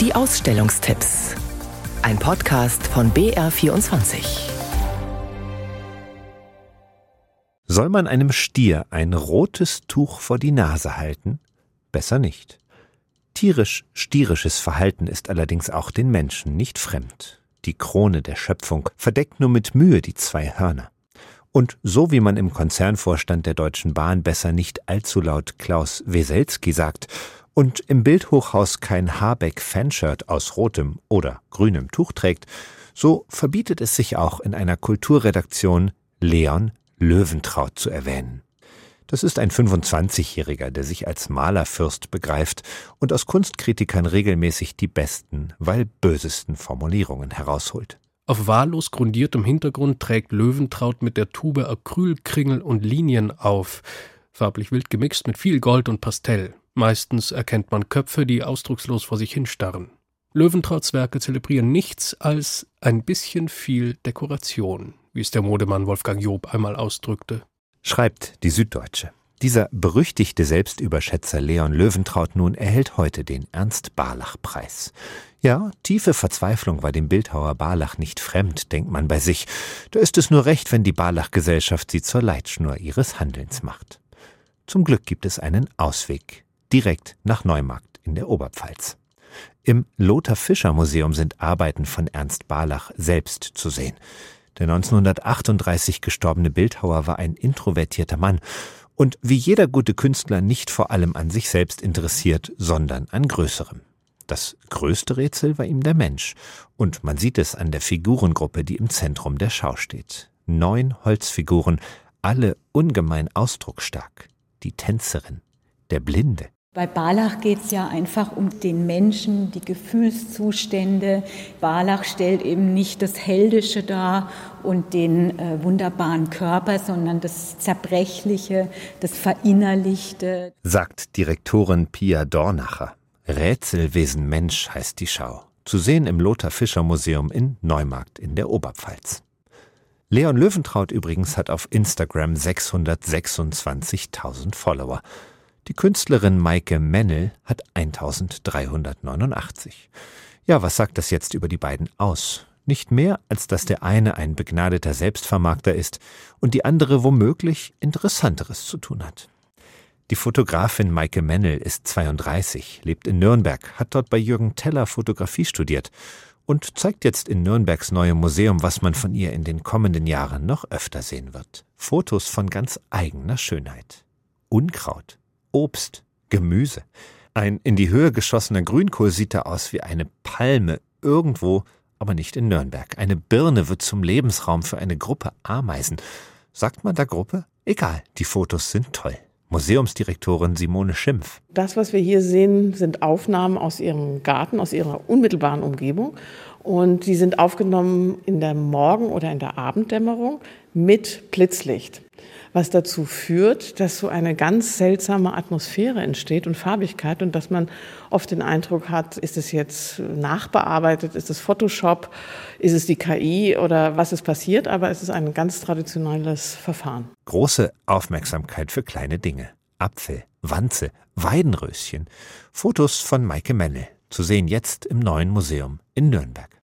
Die Ausstellungstipps. Ein Podcast von BR24. Soll man einem Stier ein rotes Tuch vor die Nase halten? Besser nicht. Tierisch-stierisches Verhalten ist allerdings auch den Menschen nicht fremd. Die Krone der Schöpfung verdeckt nur mit Mühe die zwei Hörner. Und so wie man im Konzernvorstand der Deutschen Bahn besser nicht allzu laut Klaus Weselski sagt und im Bildhochhaus kein Habeck-Fanshirt aus rotem oder grünem Tuch trägt, so verbietet es sich auch in einer Kulturredaktion Leon Löwentraut zu erwähnen. Das ist ein 25-Jähriger, der sich als Malerfürst begreift und aus Kunstkritikern regelmäßig die besten, weil bösesten Formulierungen herausholt. Auf wahllos grundiertem Hintergrund trägt Löwentraut mit der Tube Acrylkringel und Linien auf, farblich wild gemixt mit viel Gold und Pastell. Meistens erkennt man Köpfe, die ausdruckslos vor sich hinstarren. Löwentrauts Werke zelebrieren nichts als ein bisschen viel Dekoration, wie es der Modemann Wolfgang Job einmal ausdrückte. Schreibt die Süddeutsche. Dieser berüchtigte Selbstüberschätzer Leon Löwentraut nun erhält heute den Ernst-Barlach-Preis. Ja, tiefe Verzweiflung war dem Bildhauer Barlach nicht fremd, denkt man bei sich. Da ist es nur recht, wenn die Barlach-Gesellschaft sie zur Leitschnur ihres Handelns macht. Zum Glück gibt es einen Ausweg. Direkt nach Neumarkt in der Oberpfalz. Im Lothar Fischer Museum sind Arbeiten von Ernst Barlach selbst zu sehen. Der 1938 gestorbene Bildhauer war ein introvertierter Mann und wie jeder gute Künstler nicht vor allem an sich selbst interessiert, sondern an Größerem. Das größte Rätsel war ihm der Mensch, und man sieht es an der Figurengruppe, die im Zentrum der Schau steht. Neun Holzfiguren, alle ungemein ausdrucksstark. Die Tänzerin, der Blinde, bei Barlach geht es ja einfach um den Menschen, die Gefühlszustände. Barlach stellt eben nicht das Heldische dar und den äh, wunderbaren Körper, sondern das Zerbrechliche, das Verinnerlichte. Sagt Direktorin Pia Dornacher. Rätselwesen Mensch heißt die Schau. Zu sehen im Lothar Fischer Museum in Neumarkt in der Oberpfalz. Leon Löwentraut übrigens hat auf Instagram 626.000 Follower. Die Künstlerin Maike Mennel hat 1389. Ja, was sagt das jetzt über die beiden aus? Nicht mehr, als dass der eine ein begnadeter Selbstvermarkter ist und die andere womöglich Interessanteres zu tun hat. Die Fotografin Maike Mennel ist 32, lebt in Nürnberg, hat dort bei Jürgen Teller Fotografie studiert und zeigt jetzt in Nürnbergs neuem Museum, was man von ihr in den kommenden Jahren noch öfter sehen wird. Fotos von ganz eigener Schönheit. Unkraut, Obst, Gemüse. Ein in die Höhe geschossener Grünkohl sieht da aus wie eine Palme irgendwo, aber nicht in Nürnberg. Eine Birne wird zum Lebensraum für eine Gruppe Ameisen. Sagt man da Gruppe? Egal, die Fotos sind toll. Museumsdirektorin Simone Schimpf. Das, was wir hier sehen, sind Aufnahmen aus ihrem Garten, aus ihrer unmittelbaren Umgebung. Und die sind aufgenommen in der Morgen- oder in der Abenddämmerung mit Blitzlicht was dazu führt, dass so eine ganz seltsame Atmosphäre entsteht und Farbigkeit und dass man oft den Eindruck hat, ist es jetzt nachbearbeitet, ist es Photoshop, ist es die KI oder was ist passiert, aber es ist ein ganz traditionelles Verfahren. Große Aufmerksamkeit für kleine Dinge. Apfel, Wanze, Weidenröschen. Fotos von Maike Mennel. Zu sehen jetzt im neuen Museum in Nürnberg.